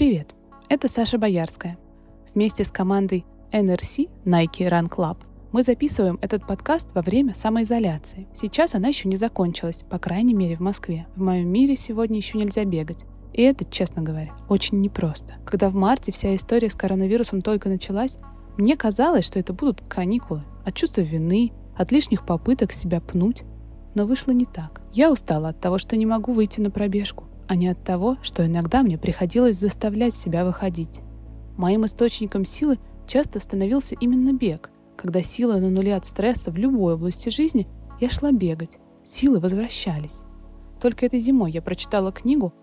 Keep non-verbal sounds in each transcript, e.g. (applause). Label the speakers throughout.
Speaker 1: Привет, это Саша Боярская. Вместе с командой NRC Nike Run Club мы записываем этот подкаст во время самоизоляции. Сейчас она еще не закончилась, по крайней мере в Москве. В моем мире сегодня еще нельзя бегать. И это, честно говоря, очень непросто. Когда в марте вся история с коронавирусом только началась, мне казалось, что это будут каникулы от чувства вины, от лишних попыток себя пнуть. Но вышло не так. Я устала от того, что не могу выйти на пробежку, а не от того, что иногда мне приходилось заставлять себя выходить. Моим источником силы часто становился именно бег. Когда силы на нуле от стресса в любой области жизни, я шла бегать. Силы возвращались. Только этой зимой я прочитала книгу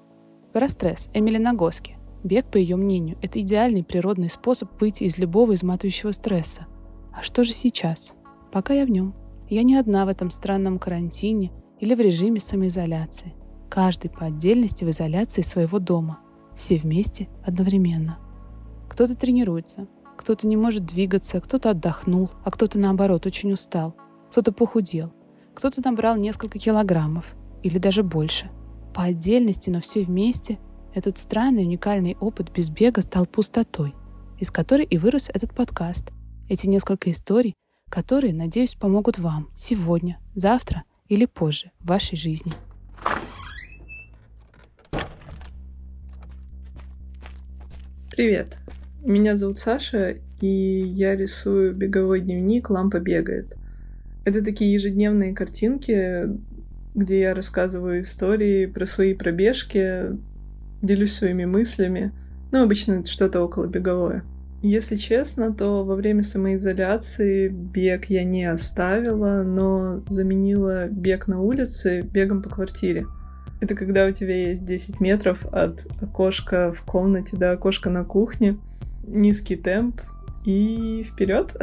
Speaker 1: про стресс Эмили Нагоски. Бег, по ее мнению, это идеальный природный способ выйти из любого изматывающего стресса. А что же сейчас? Пока я в нем. Я не одна в этом странном карантине или в режиме самоизоляции. Каждый по отдельности в изоляции своего дома. Все вместе одновременно. Кто-то тренируется, кто-то не может двигаться, кто-то отдохнул, а кто-то наоборот очень устал. Кто-то похудел, кто-то набрал несколько килограммов или даже больше. По отдельности, но все вместе этот странный уникальный опыт без бега стал пустотой, из которой и вырос этот подкаст. Эти несколько историй, которые, надеюсь, помогут вам сегодня, завтра или позже в вашей жизни.
Speaker 2: Привет, меня зовут Саша, и я рисую беговой дневник «Лампа бегает». Это такие ежедневные картинки, где я рассказываю истории про свои пробежки, делюсь своими мыслями. Ну, обычно это что-то около беговое. Если честно, то во время самоизоляции бег я не оставила, но заменила бег на улице бегом по квартире. Это когда у тебя есть 10 метров от окошка в комнате до окошка на кухне, низкий темп и вперед.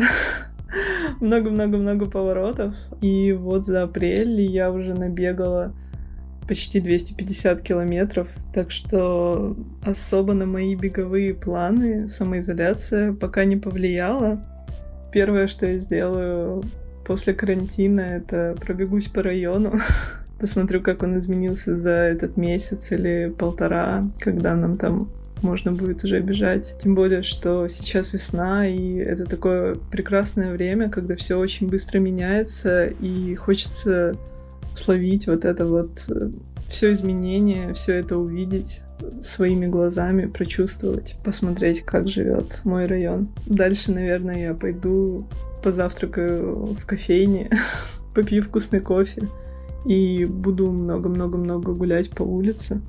Speaker 2: (laughs) Много-много-много поворотов. И вот за апрель я уже набегала почти 250 километров, так что особо на мои беговые планы самоизоляция пока не повлияла. Первое, что я сделаю после карантина, это пробегусь по району, (laughs) посмотрю, как он изменился за этот месяц или полтора, когда нам там можно будет уже бежать. Тем более, что сейчас весна, и это такое прекрасное время, когда все очень быстро меняется, и хочется словить вот это вот э, все изменение, все это увидеть своими глазами, прочувствовать, посмотреть, как живет мой район. Дальше, наверное, я пойду позавтракаю в кофейне, (laughs) попью вкусный кофе и буду много-много-много гулять по улице.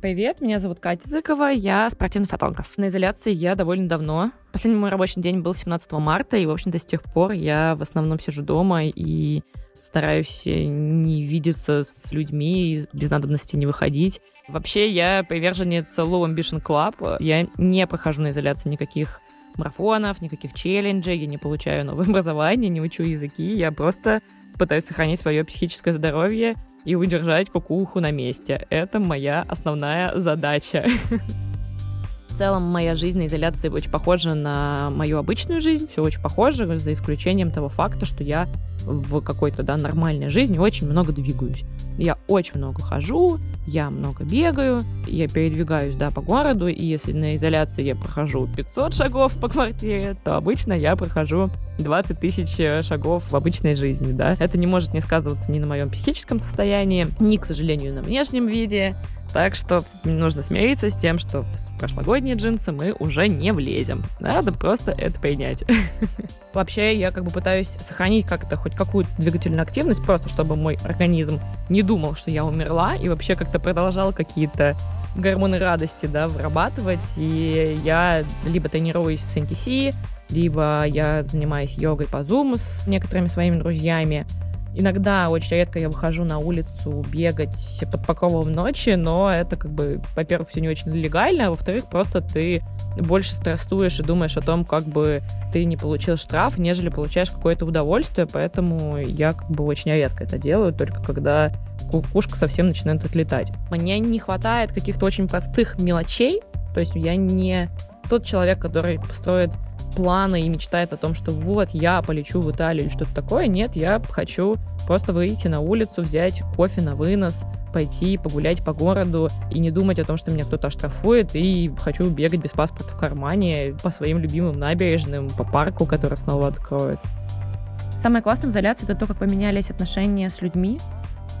Speaker 3: Привет, меня зовут Катя Зыкова, я спортивный фотограф. На изоляции я довольно давно. Последний мой рабочий день был 17 марта, и, в общем-то, с тех пор я в основном сижу дома и стараюсь не видеться с людьми, без надобности не выходить. Вообще, я приверженец Low Ambition Club. Я не прохожу на изоляции никаких марафонов, никаких челленджей, я не получаю новое (laughs) образование, не учу языки, я просто пытаюсь сохранить свое психическое здоровье и удержать кукуху на месте. Это моя основная задача. (laughs) Целом, моя жизнь на изоляции очень похожа на мою обычную жизнь, все очень похоже, за исключением того факта, что я в какой-то да, нормальной жизни очень много двигаюсь. Я очень много хожу, я много бегаю, я передвигаюсь, да, по городу, и если на изоляции я прохожу 500 шагов по квартире, то обычно я прохожу 20 тысяч шагов в обычной жизни, да. Это не может не сказываться ни на моем психическом состоянии, ни, к сожалению, на внешнем виде, так что нужно смириться с тем, что в прошлогодние джинсы мы уже не влезем. Надо просто это принять. (laughs) Вообще, я как бы пытаюсь сохранить как-то хоть какую-то двигательную активность, просто чтобы мой организм не думал, что я умерла, и вообще как-то продолжал какие-то гормоны радости, да, вырабатывать. И я либо тренируюсь с NTC, либо я занимаюсь йогой по Zoom с некоторыми своими друзьями. Иногда, очень редко я выхожу на улицу бегать под покровом ночи, но это как бы, во-первых, все не очень легально, а во-вторых, просто ты больше стрессуешь и думаешь о том, как бы ты не получил штраф, нежели получаешь какое-то удовольствие, поэтому я как бы очень редко это делаю, только когда кукушка совсем начинает отлетать. Мне не хватает каких-то очень простых мелочей, то есть я не тот человек, который строит планы и мечтает о том, что вот я полечу в Италию или что-то такое. Нет, я хочу просто выйти на улицу, взять кофе на вынос, пойти погулять по городу и не думать о том, что меня кто-то оштрафует, и хочу бегать без паспорта в кармане по своим любимым набережным, по парку, который снова откроют. Самое классное в изоляции — это то, как поменялись отношения с людьми.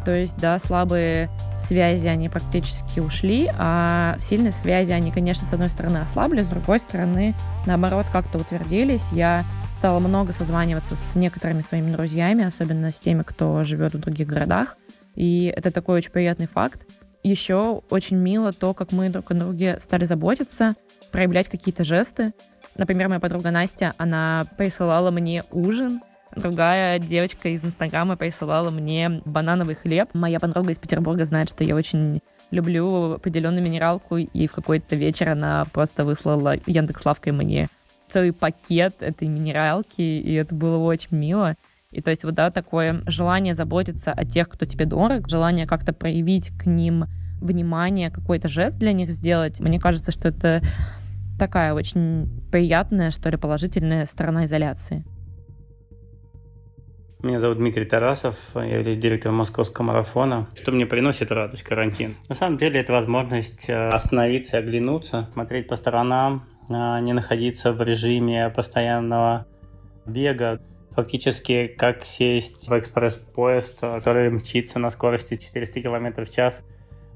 Speaker 3: То есть, да, слабые связи, они практически ушли, а сильные связи, они, конечно, с одной стороны ослабли, с другой стороны, наоборот, как-то утвердились. Я стала много созваниваться с некоторыми своими друзьями, особенно с теми, кто живет в других городах. И это такой очень приятный факт. Еще очень мило то, как мы друг о друге стали заботиться, проявлять какие-то жесты. Например, моя подруга Настя, она присылала мне ужин, другая девочка из Инстаграма присылала мне банановый хлеб. Моя подруга из Петербурга знает, что я очень люблю определенную минералку, и в какой-то вечер она просто выслала Яндекс.Лавкой мне целый пакет этой минералки, и это было очень мило. И то есть вот, да, такое желание заботиться о тех, кто тебе дорог, желание как-то проявить к ним внимание, какой-то жест для них сделать. Мне кажется, что это такая очень приятная, что ли, положительная сторона изоляции.
Speaker 4: Меня зовут Дмитрий Тарасов, я являюсь директором московского марафона. Что мне приносит радость карантин? На самом деле это возможность э, остановиться оглянуться, смотреть по сторонам, э, не находиться в режиме постоянного бега. Фактически как сесть в экспресс-поезд, который мчится на скорости 400 км в час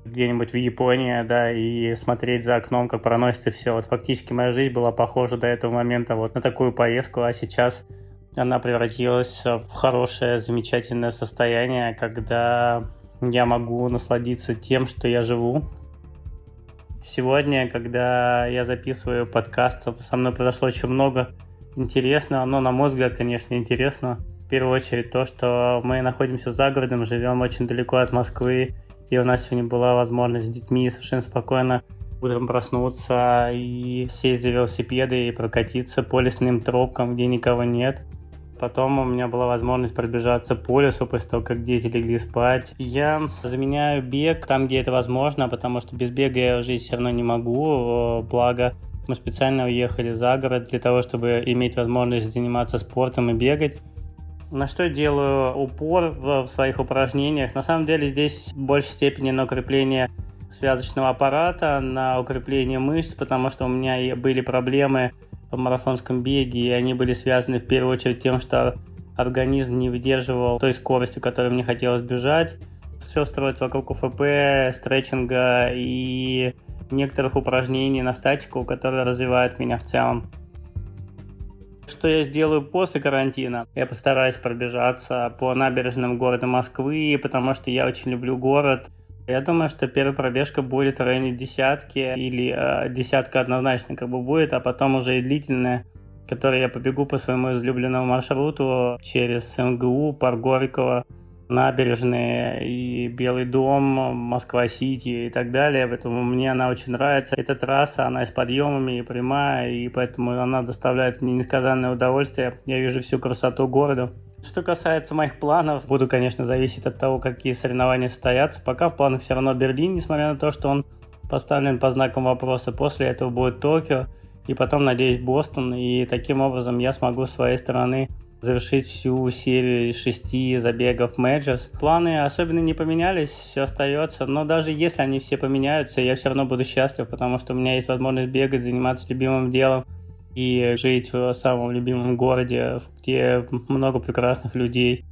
Speaker 4: где-нибудь в Японии, да, и смотреть за окном, как проносится все. Вот фактически моя жизнь была похожа до этого момента вот на такую поездку, а сейчас она превратилась в хорошее, замечательное состояние, когда я могу насладиться тем, что я живу. Сегодня, когда я записываю подкаст, со мной произошло очень много интересно, но, на мой взгляд, конечно, интересно. В первую очередь то, что мы находимся за городом, живем очень далеко от Москвы, и у нас сегодня была возможность с детьми совершенно спокойно утром проснуться и сесть за велосипеды и прокатиться по лесным тропкам, где никого нет. Потом у меня была возможность пробежаться по лесу после того, как дети легли спать. Я заменяю бег там, где это возможно, потому что без бега я жить все равно не могу. Благо, мы специально уехали за город для того, чтобы иметь возможность заниматься спортом и бегать. На что делаю упор в своих упражнениях? На самом деле здесь в большей степени на укрепление связочного аппарата, на укрепление мышц, потому что у меня были проблемы в марафонском беге, и они были связаны в первую очередь тем, что организм не выдерживал той скорости, которой мне хотелось бежать. Все строится вокруг УФП, стретчинга и некоторых упражнений на статику, которые развивают меня в целом. Что я сделаю после карантина? Я постараюсь пробежаться по набережным города Москвы, потому что я очень люблю город. Я думаю, что первая пробежка будет в районе десятки или э, десятка однозначно как бы будет, а потом уже и длительная, которой я побегу по своему излюбленному маршруту через МГУ, Парк Горького, набережные и Белый дом, Москва-Сити и так далее. Поэтому мне она очень нравится. Эта трасса, она с подъемами и прямая, и поэтому она доставляет мне несказанное удовольствие. Я вижу всю красоту города. Что касается моих планов, буду, конечно, зависеть от того, какие соревнования состоятся. Пока в планах все равно Берлин, несмотря на то, что он поставлен по знакам вопроса. После этого будет Токио, и потом, надеюсь, Бостон. И таким образом я смогу с своей стороны завершить всю серию из шести забегов Majors. Планы особенно не поменялись, все остается, но даже если они все поменяются, я все равно буду счастлив, потому что у меня есть возможность бегать, заниматься любимым делом и жить в самом любимом городе, где много прекрасных людей.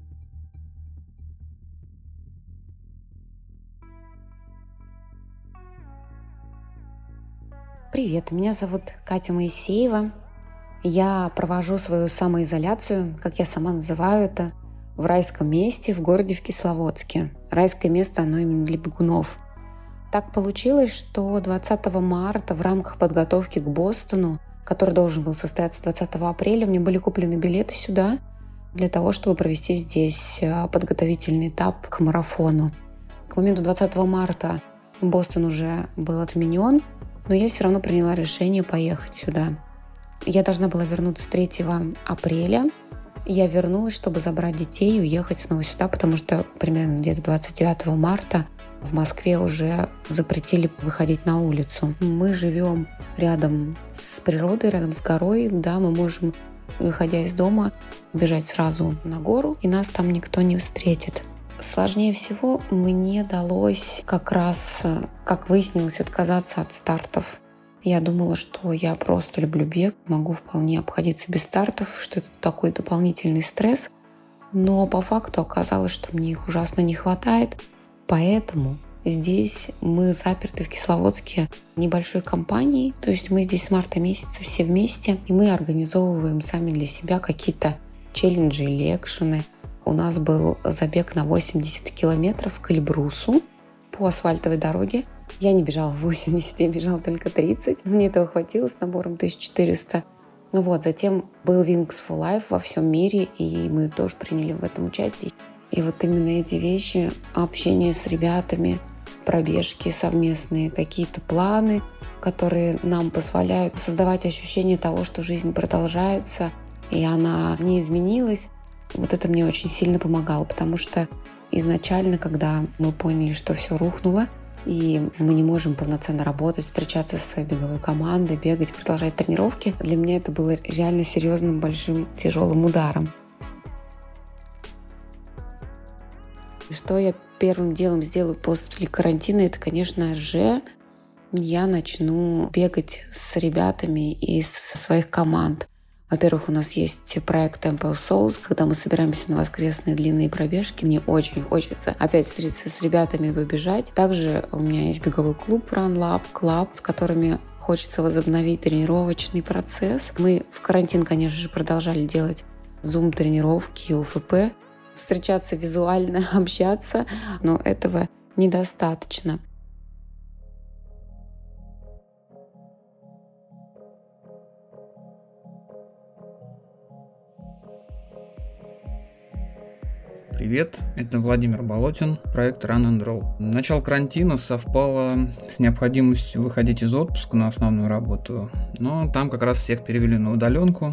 Speaker 5: Привет, меня зовут Катя Моисеева. Я провожу свою самоизоляцию, как я сама называю это, в райском месте в городе в Кисловодске. Райское место, оно именно для бегунов. Так получилось, что 20 марта в рамках подготовки к Бостону, который должен был состояться 20 апреля, мне были куплены билеты сюда для того, чтобы провести здесь а, подготовительный этап к марафону. К моменту 20 марта Бостон уже был отменен, но я все равно приняла решение поехать сюда. Я должна была вернуться 3 апреля. Я вернулась, чтобы забрать детей и уехать снова сюда, потому что примерно где-то 29 марта в Москве уже запретили выходить на улицу. Мы живем рядом с природой, рядом с горой. Да, мы можем, выходя из дома, бежать сразу на гору, и нас там никто не встретит. Сложнее всего мне далось как раз, как выяснилось, отказаться от стартов. Я думала, что я просто люблю бег, могу вполне обходиться без стартов, что это такой дополнительный стресс. Но по факту оказалось, что мне их ужасно не хватает. Поэтому здесь мы заперты в Кисловодске небольшой компанией. То есть мы здесь с марта месяца все вместе, и мы организовываем сами для себя какие-то челленджи или экшены, у нас был забег на 80 километров к Эльбрусу по асфальтовой дороге. Я не бежала 80, я бежала только 30. Мне этого хватило с набором 1400. Ну вот, затем был Wings for Life во всем мире, и мы тоже приняли в этом участие. И вот именно эти вещи, общение с ребятами, пробежки совместные, какие-то планы, которые нам позволяют создавать ощущение того, что жизнь продолжается, и она не изменилась, вот это мне очень сильно помогало, потому что изначально, когда мы поняли, что все рухнуло, и мы не можем полноценно работать, встречаться со своей беговой командой, бегать, продолжать тренировки, для меня это было реально серьезным, большим, тяжелым ударом. Что я первым делом сделаю после карантина, это, конечно же, я начну бегать с ребятами из своих команд. Во-первых, у нас есть проект Temple Souls, когда мы собираемся на воскресные длинные пробежки. Мне очень хочется опять встретиться с ребятами и побежать. Также у меня есть беговой клуб Run Lab Club, с которыми хочется возобновить тренировочный процесс. Мы в карантин, конечно же, продолжали делать зум-тренировки, УФП, встречаться визуально, (laughs) общаться, но этого недостаточно.
Speaker 6: Привет, это Владимир Болотин, проект Run and Roll. Начало карантина совпало с необходимостью выходить из отпуска на основную работу, но там как раз всех перевели на удаленку.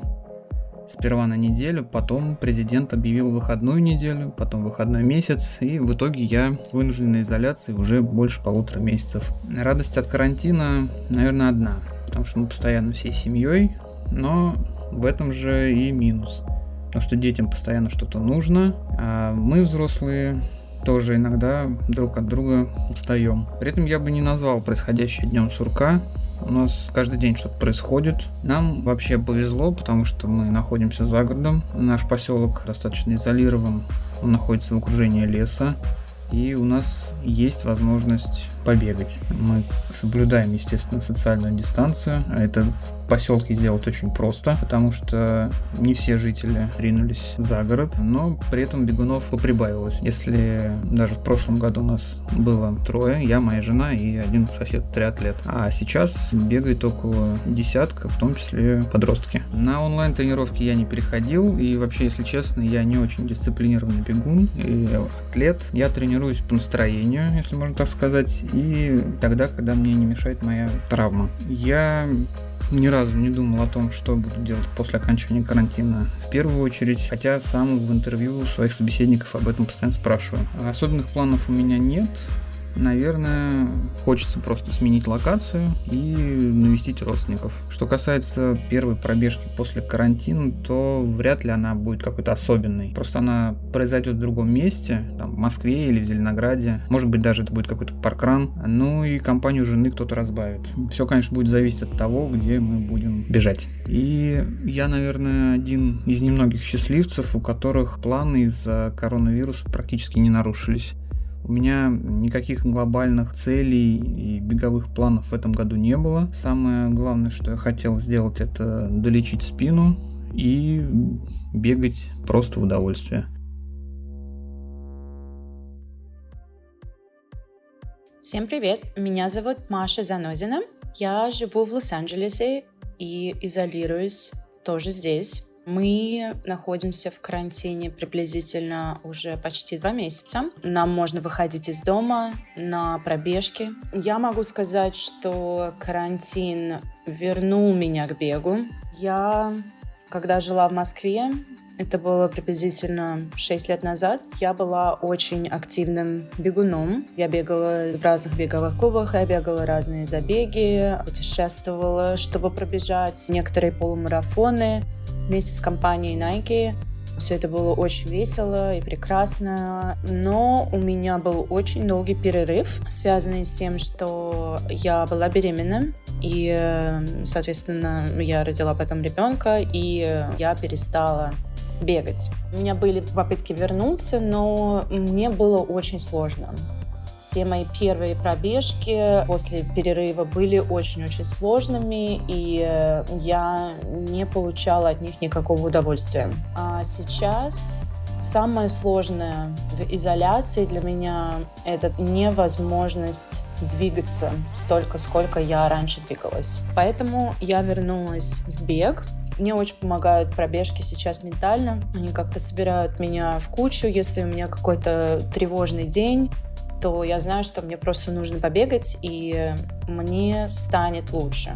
Speaker 6: Сперва на неделю, потом президент объявил выходную неделю, потом выходной месяц, и в итоге я вынужден на изоляции уже больше полутора месяцев. Радость от карантина, наверное, одна, потому что мы постоянно всей семьей, но в этом же и минус – потому что детям постоянно что-то нужно, а мы, взрослые, тоже иногда друг от друга устаем. При этом я бы не назвал происходящее днем сурка. У нас каждый день что-то происходит. Нам вообще повезло, потому что мы находимся за городом. Наш поселок достаточно изолирован. Он находится в окружении леса. И у нас есть возможность побегать. Мы соблюдаем, естественно, социальную дистанцию. А это в поселке сделать очень просто, потому что не все жители ринулись за город, но при этом бегунов прибавилось. Если даже в прошлом году у нас было трое, я, моя жена и один сосед триатлет, а сейчас бегает около десятка, в том числе подростки. На онлайн-тренировки я не переходил, и вообще, если честно, я не очень дисциплинированный бегун и атлет. Я тренируюсь по настроению, если можно так сказать, и тогда, когда мне не мешает моя травма. Я ни разу не думал о том, что буду делать после окончания карантина в первую очередь, хотя сам в интервью своих собеседников об этом постоянно спрашиваю. Особенных планов у меня нет, наверное, хочется просто сменить локацию и навестить родственников. Что касается первой пробежки после карантина, то вряд ли она будет какой-то особенной. Просто она произойдет в другом месте, там, в Москве или в Зеленограде. Может быть, даже это будет какой-то паркран. Ну и компанию жены кто-то разбавит. Все, конечно, будет зависеть от того, где мы будем бежать. И я, наверное, один из немногих счастливцев, у которых планы из-за коронавируса практически не нарушились. У меня никаких глобальных целей и беговых планов в этом году не было. Самое главное, что я хотел сделать, это долечить спину и бегать просто в удовольствие.
Speaker 7: Всем привет! Меня зовут Маша Занозина. Я живу в Лос-Анджелесе и изолируюсь тоже здесь. Мы находимся в карантине приблизительно уже почти два месяца. Нам можно выходить из дома на пробежки. Я могу сказать, что карантин вернул меня к бегу. Я, когда жила в Москве, это было приблизительно 6 лет назад. Я была очень активным бегуном. Я бегала в разных беговых клубах, я бегала разные забеги, путешествовала, чтобы пробежать некоторые полумарафоны вместе с компанией Nike. Все это было очень весело и прекрасно, но у меня был очень долгий перерыв, связанный с тем, что я была беременна, и, соответственно, я родила потом ребенка, и я перестала бегать. У меня были попытки вернуться, но мне было очень сложно. Все мои первые пробежки после перерыва были очень-очень сложными, и э, я не получала от них никакого удовольствия. А сейчас Самое сложное в изоляции для меня — это невозможность двигаться столько, сколько я раньше двигалась. Поэтому я вернулась в бег, мне очень помогают пробежки сейчас ментально. Они как-то собирают меня в кучу. Если у меня какой-то тревожный день, то я знаю, что мне просто нужно побегать, и мне станет лучше.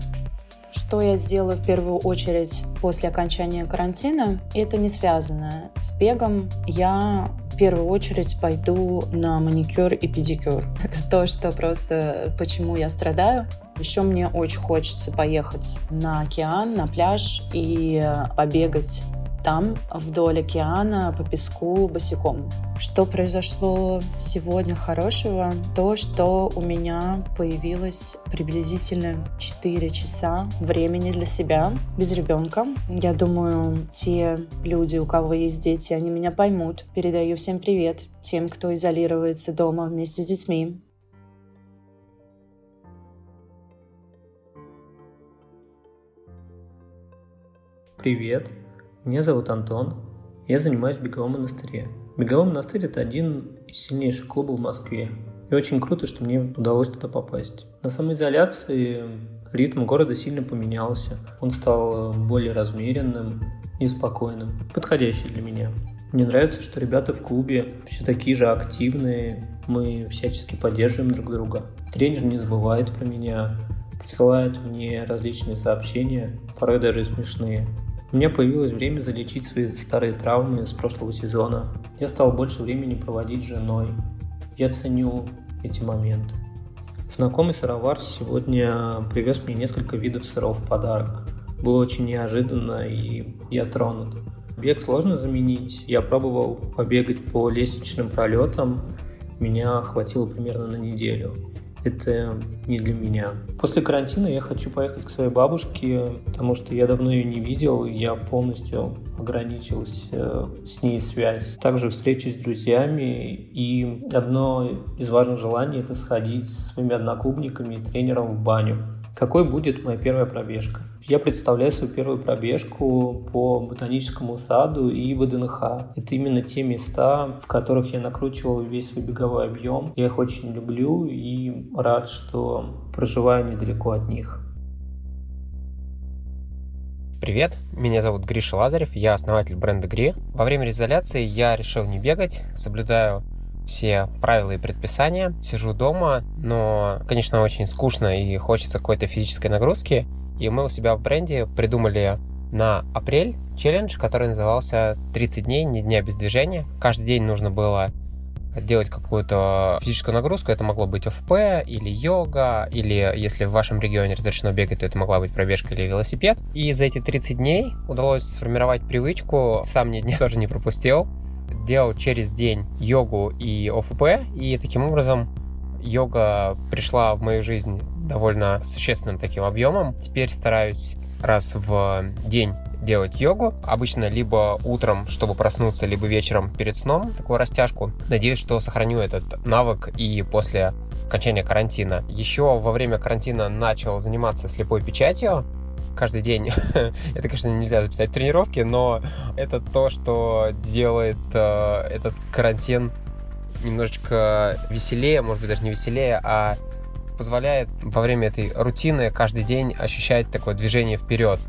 Speaker 7: Что я сделаю в первую очередь после окончания карантина, это не связано с бегом. Я в первую очередь пойду на маникюр и педикюр. (laughs) Это то, что просто почему я страдаю. Еще мне очень хочется поехать на океан, на пляж и побегать там, вдоль океана, по песку, босиком. Что произошло сегодня хорошего? То, что у меня появилось приблизительно 4 часа времени для себя без ребенка. Я думаю, те люди, у кого есть дети, они меня поймут. Передаю всем привет тем, кто изолируется дома вместе с детьми.
Speaker 8: Привет, меня зовут Антон, я занимаюсь в беговом монастыре. Беговой монастырь – это один из сильнейших клубов в Москве. И очень круто, что мне удалось туда попасть. На самоизоляции ритм города сильно поменялся. Он стал более размеренным и спокойным, подходящий для меня. Мне нравится, что ребята в клубе все такие же активные, мы всячески поддерживаем друг друга. Тренер не забывает про меня, присылает мне различные сообщения, порой даже смешные. У меня появилось время залечить свои старые травмы с прошлого сезона. Я стал больше времени проводить с женой. Я ценю эти моменты. Знакомый сыровар сегодня привез мне несколько видов сыров в подарок. Было очень неожиданно и я тронут. Бег сложно заменить. Я пробовал побегать по лестничным пролетам. Меня хватило примерно на неделю это не для меня. После карантина я хочу поехать к своей бабушке, потому что я давно ее не видел, я полностью ограничился э, с ней связь. Также встречи с друзьями, и одно из важных желаний – это сходить с своими одноклубниками и тренером в баню. Какой будет моя первая пробежка? Я представляю свою первую пробежку по ботаническому саду и ВДНХ. Это именно те места, в которых я накручивал весь свой беговой объем. Я их очень люблю и рад, что проживаю недалеко от них.
Speaker 9: Привет, меня зовут Гриша Лазарев, я основатель бренда Гри. Во время изоляции я решил не бегать, соблюдаю все правила и предписания, сижу дома, но, конечно, очень скучно и хочется какой-то физической нагрузки. И мы у себя в бренде придумали на апрель челлендж, который назывался 30 дней, не дня без движения. Каждый день нужно было делать какую-то физическую нагрузку. Это могло быть ОФП или йога, или если в вашем регионе разрешено бегать, то это могла быть пробежка или велосипед. И за эти 30 дней удалось сформировать привычку, сам ни дня тоже не пропустил, делал через день йогу и ОФП, и таким образом йога пришла в мою жизнь довольно существенным таким объемом. Теперь стараюсь раз в день делать йогу. Обычно либо утром, чтобы проснуться, либо вечером перед сном, такую растяжку. Надеюсь, что сохраню этот навык и после окончания карантина. Еще во время карантина начал заниматься слепой печатью. Каждый день. (laughs) это, конечно, нельзя записать тренировки, но это то, что делает э, этот карантин немножечко веселее, может быть, даже не веселее, а позволяет во время этой рутины каждый день ощущать такое движение вперед.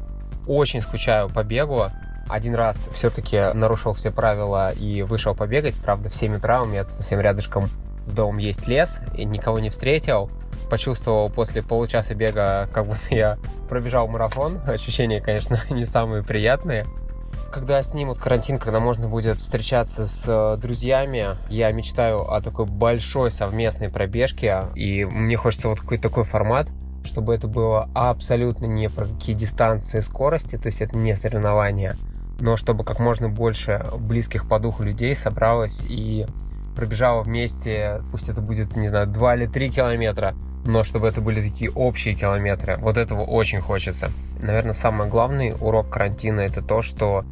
Speaker 9: Очень скучаю по бегу. Один раз все-таки нарушил все правила и вышел побегать. Правда, в 7 утра у меня совсем рядышком с домом есть лес, и никого не встретил. Почувствовал после получаса бега, как будто я пробежал марафон. (laughs) Ощущения, конечно, (laughs) не самые приятные когда снимут карантин, когда можно будет встречаться с э, друзьями, я мечтаю о такой большой совместной пробежке, и мне хочется вот какой-то такой формат, чтобы это было абсолютно не про какие дистанции скорости, то есть это не соревнования, но чтобы как можно больше близких по духу людей собралось и пробежало вместе, пусть это будет, не знаю, 2 или 3 километра, но чтобы это были такие общие километры. Вот этого очень хочется. Наверное, самый главный урок карантина это то, что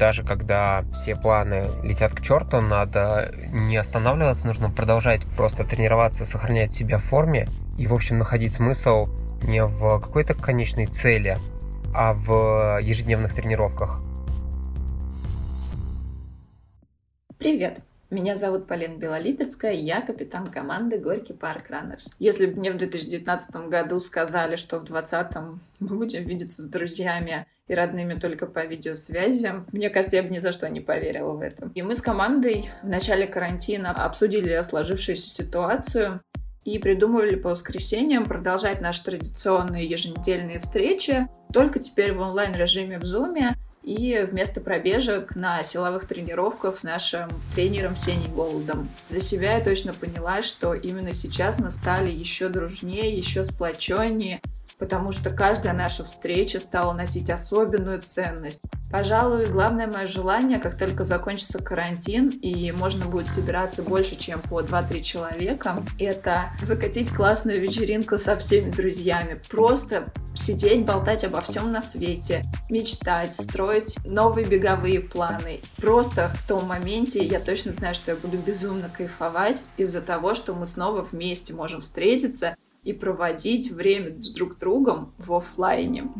Speaker 9: даже когда все планы летят к черту, надо не останавливаться, нужно продолжать просто тренироваться, сохранять себя в форме и, в общем, находить смысл не в какой-то конечной цели, а в ежедневных тренировках.
Speaker 10: Привет! Меня зовут Полина Белолипецкая, я капитан команды Горький Парк Раннерс. Если бы мне в 2019 году сказали, что в 2020 мы будем видеться с друзьями и родными только по видеосвязи, мне кажется, я бы ни за что не поверила в это. И мы с командой в начале карантина обсудили сложившуюся ситуацию и придумывали по воскресеньям продолжать наши традиционные еженедельные встречи, только теперь в онлайн-режиме в Zoom, и вместо пробежек на силовых тренировках с нашим тренером Сеней Голодом. Для себя я точно поняла, что именно сейчас мы стали еще дружнее, еще сплоченнее, потому что каждая наша встреча стала носить особенную ценность. Пожалуй, главное мое желание, как только закончится карантин и можно будет собираться больше, чем по 2-3 человека, это закатить классную вечеринку со всеми друзьями. Просто сидеть, болтать обо всем на свете, мечтать, строить новые беговые планы. Просто в том моменте я точно знаю, что я буду безумно кайфовать из-за того, что мы снова вместе можем встретиться и проводить время с друг другом в офлайне.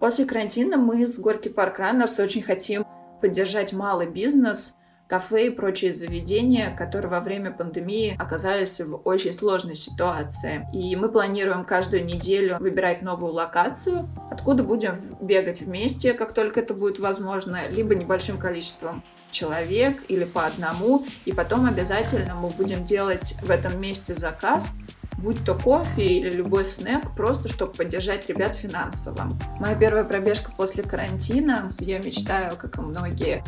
Speaker 10: После карантина мы с Горький Парк Раннерс очень хотим поддержать малый бизнес, кафе и прочие заведения, которые во время пандемии оказались в очень сложной ситуации. И мы планируем каждую неделю выбирать новую локацию, откуда будем бегать вместе, как только это будет возможно, либо небольшим количеством человек или по одному, и потом обязательно мы будем делать в этом месте заказ, будь то кофе или любой снэк, просто чтобы поддержать ребят финансово. Моя первая пробежка после карантина, я мечтаю, как и многие,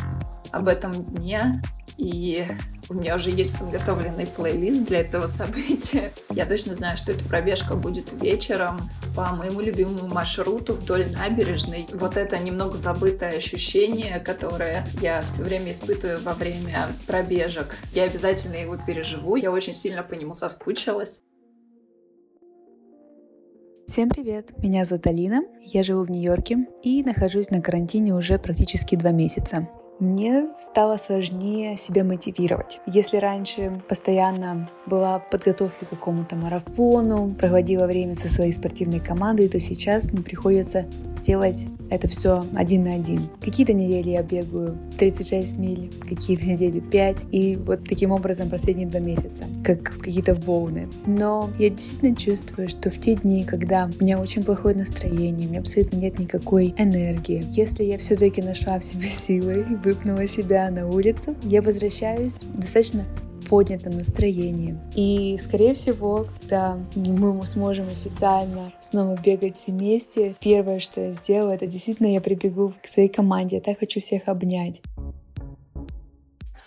Speaker 10: об этом дне, и у меня уже есть подготовленный плейлист для этого (laughs) события. Я точно знаю, что эта пробежка будет вечером по моему любимому маршруту вдоль набережной. Вот это немного забытое ощущение, которое я все время испытываю во время пробежек. Я обязательно его переживу. Я очень сильно по нему соскучилась.
Speaker 11: Всем привет! Меня зовут Алина, я живу в Нью-Йорке и нахожусь на карантине уже практически два месяца. Мне стало сложнее себя мотивировать. Если раньше постоянно была подготовка к какому-то марафону, проводила время со своей спортивной командой, то сейчас мне приходится делать это все один на один. Какие-то недели я бегаю 36 миль, какие-то недели 5, и вот таким образом последние два месяца, как какие-то волны. Но я действительно чувствую, что в те дни, когда у меня очень плохое настроение, у меня абсолютно нет никакой энергии, если я все-таки нашла в себе (laughs) силы и выпнула себя на улицу, я возвращаюсь достаточно поднятом настроении. И, скорее всего, когда мы сможем официально снова бегать все вместе, первое, что я сделаю, это действительно я прибегу к своей команде. Я так хочу всех обнять.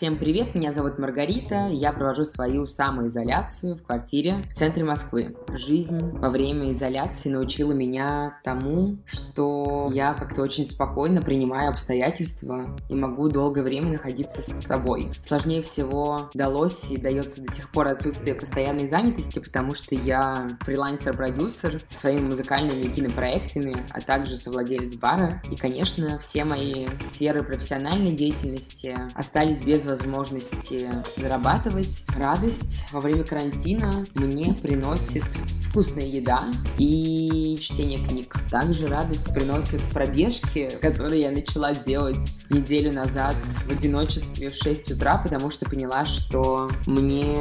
Speaker 12: Всем привет, меня зовут Маргарита, я провожу свою самоизоляцию в квартире в центре Москвы. Жизнь во время изоляции научила меня тому, что я как-то очень спокойно принимаю обстоятельства и могу долгое время находиться с собой. Сложнее всего далось и дается до сих пор отсутствие постоянной занятости, потому что я фрилансер-продюсер со своими музыкальными кинопроектами, а также совладелец бара. И, конечно, все мои сферы профессиональной деятельности остались без возможности зарабатывать. Радость во время карантина мне приносит вкусная еда и чтение книг. Также радость приносит пробежки, которые я начала делать неделю назад в одиночестве в 6 утра, потому что поняла, что мне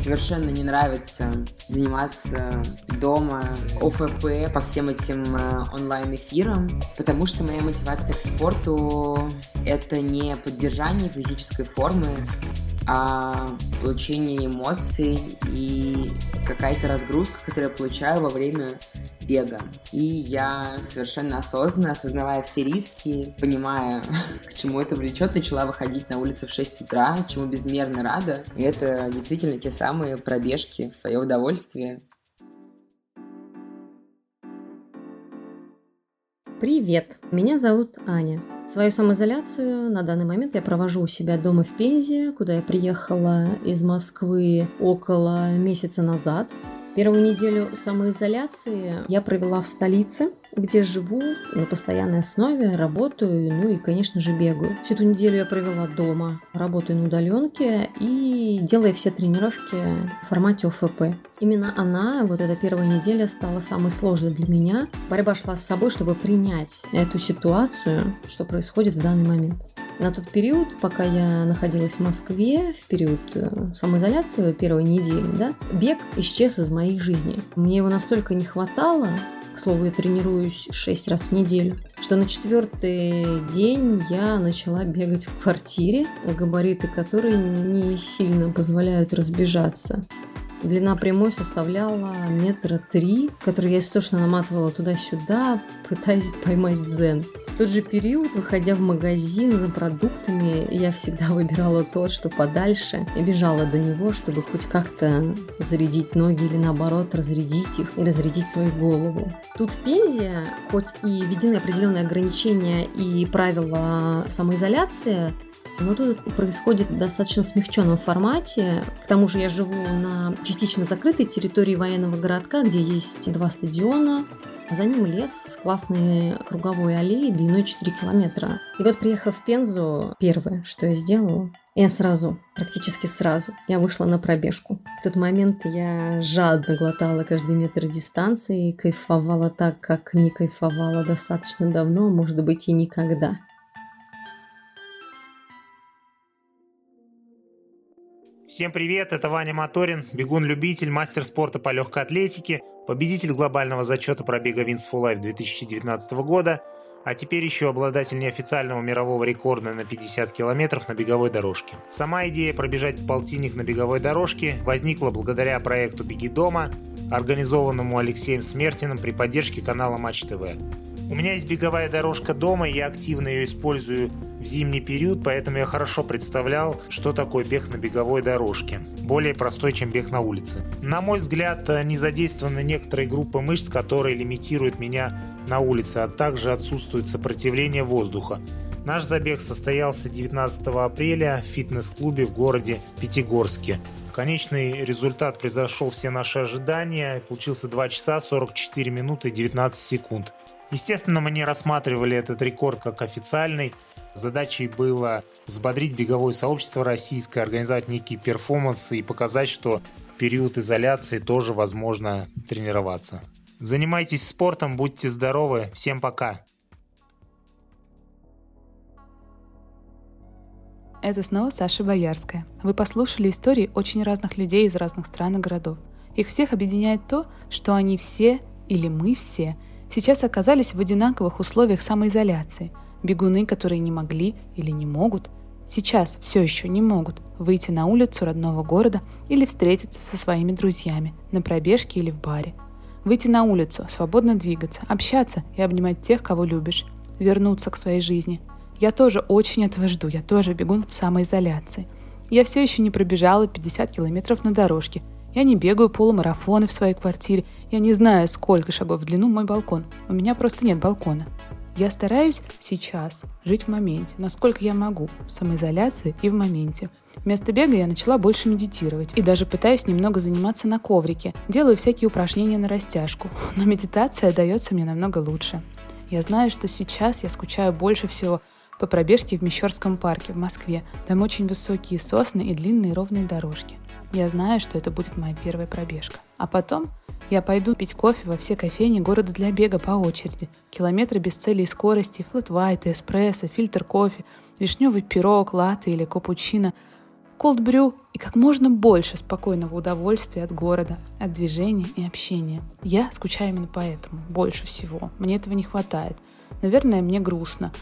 Speaker 12: совершенно не нравится заниматься дома ОФП по всем этим э, онлайн-эфирам, потому что моя мотивация к спорту — это не поддержание физической формы, а получение эмоций и какая-то разгрузка, которую я получаю во время бега. И я совершенно осознанно, осознавая все риски, понимая, (laughs) к чему это влечет, начала выходить на улицу в 6 утра, чему безмерно рада. И это действительно те самые пробежки в свое удовольствие.
Speaker 13: Привет, меня зовут Аня. Свою самоизоляцию на данный момент я провожу у себя дома в Пензе, куда я приехала из Москвы около месяца назад. Первую неделю самоизоляции я провела в столице, где живу на постоянной основе, работаю, ну и, конечно же, бегаю. Всю эту неделю я провела дома, работаю на удаленке и делая все тренировки в формате ОФП. Именно она, вот эта первая неделя, стала самой сложной для меня. Борьба шла с собой, чтобы принять эту ситуацию, что происходит в данный момент. На тот период, пока я находилась в Москве, в период э, самоизоляции первой недели, да, бег исчез из моей жизни. Мне его настолько не хватало, к слову, я тренируюсь 6 раз в неделю, что на четвертый день я начала бегать в квартире, габариты которой не сильно позволяют разбежаться. Длина прямой составляла метра три, который я истошно наматывала туда-сюда, пытаясь (laughs) поймать дзен. В тот же период, выходя в магазин за продуктами, я всегда выбирала тот, что подальше, и бежала до него, чтобы хоть как-то зарядить ноги или наоборот разрядить их и разрядить свою голову. Тут в Пензе, хоть и введены определенные ограничения и правила самоизоляции, но тут происходит в достаточно смягченном формате. К тому же я живу на частично закрытой территории военного городка, где есть два стадиона, за ним лес с классной круговой аллеей длиной 4 километра. И вот приехав в Пензу, первое, что я сделала, я сразу, практически сразу, я вышла на пробежку. В тот момент я жадно глотала каждый метр дистанции, кайфовала так, как не кайфовала достаточно давно, может быть и никогда.
Speaker 14: Всем привет, это Ваня Моторин, бегун-любитель, мастер спорта по легкой атлетике, победитель глобального зачета пробега Wins for Life 2019 года, а теперь еще обладатель неофициального мирового рекорда на 50 километров на беговой дорожке. Сама идея пробежать полтинник на беговой дорожке возникла благодаря проекту «Беги дома», организованному Алексеем Смертиным при поддержке канала Матч ТВ. У меня есть беговая дорожка дома, я активно ее использую в зимний период, поэтому я хорошо представлял, что такое бег на беговой дорожке. Более простой, чем бег на улице. На мой взгляд, не задействованы некоторые группы мышц, которые лимитируют меня на улице, а также отсутствует сопротивление воздуха. Наш забег состоялся 19 апреля в фитнес-клубе в городе Пятигорске. Конечный результат превзошел все наши ожидания. Получился 2 часа 44 минуты 19 секунд. Естественно, мы не рассматривали этот рекорд как официальный. Задачей было взбодрить беговое сообщество российское, организовать некие перформансы и показать, что в период изоляции тоже возможно тренироваться. Занимайтесь спортом, будьте здоровы. Всем пока.
Speaker 1: Это снова Саша Боярская. Вы послушали истории очень разных людей из разных стран и городов. Их всех объединяет то, что они все, или мы все, сейчас оказались в одинаковых условиях самоизоляции. Бегуны, которые не могли или не могут, сейчас все еще не могут выйти на улицу родного города или встретиться со своими друзьями на пробежке или в баре. Выйти на улицу, свободно двигаться, общаться и обнимать тех, кого любишь, вернуться к своей жизни – я тоже очень этого жду, я тоже бегун в самоизоляции. Я все еще не пробежала 50 километров на дорожке. Я не бегаю полумарафоны в своей квартире. Я не знаю, сколько шагов в длину мой балкон. У меня просто нет балкона. Я стараюсь сейчас жить в моменте, насколько я могу, в самоизоляции и в моменте. Вместо бега я начала больше медитировать и даже пытаюсь немного заниматься на коврике. Делаю всякие упражнения на растяжку, но медитация дается мне намного лучше. Я знаю, что сейчас я скучаю больше всего по пробежке в Мещерском парке в Москве. Там очень высокие сосны и длинные ровные дорожки. Я знаю, что это будет моя первая пробежка. А потом я пойду пить кофе во все кофейни города для бега по очереди. Километры без цели и скорости, флэт-вайт, эспрессо, фильтр кофе, вишневый пирог, латте или капучино, колдбрю и как можно больше спокойного удовольствия от города, от движения и общения. Я скучаю именно поэтому, больше всего. Мне этого не хватает. Наверное, мне грустно,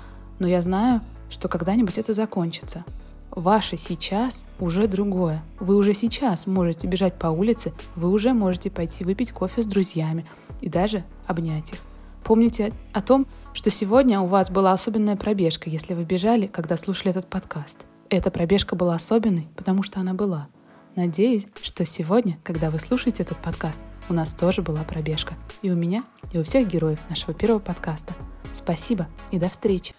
Speaker 1: но я знаю, что когда-нибудь это закончится. Ваше сейчас уже другое. Вы уже сейчас можете бежать по улице, вы уже можете пойти выпить кофе с друзьями и даже обнять их. Помните о том, что сегодня у вас была особенная пробежка, если вы бежали, когда слушали этот подкаст. Эта пробежка была особенной, потому что она была. Надеюсь, что сегодня, когда вы слушаете этот подкаст, у нас тоже была пробежка. И у меня, и у всех героев нашего первого подкаста. Спасибо и до встречи!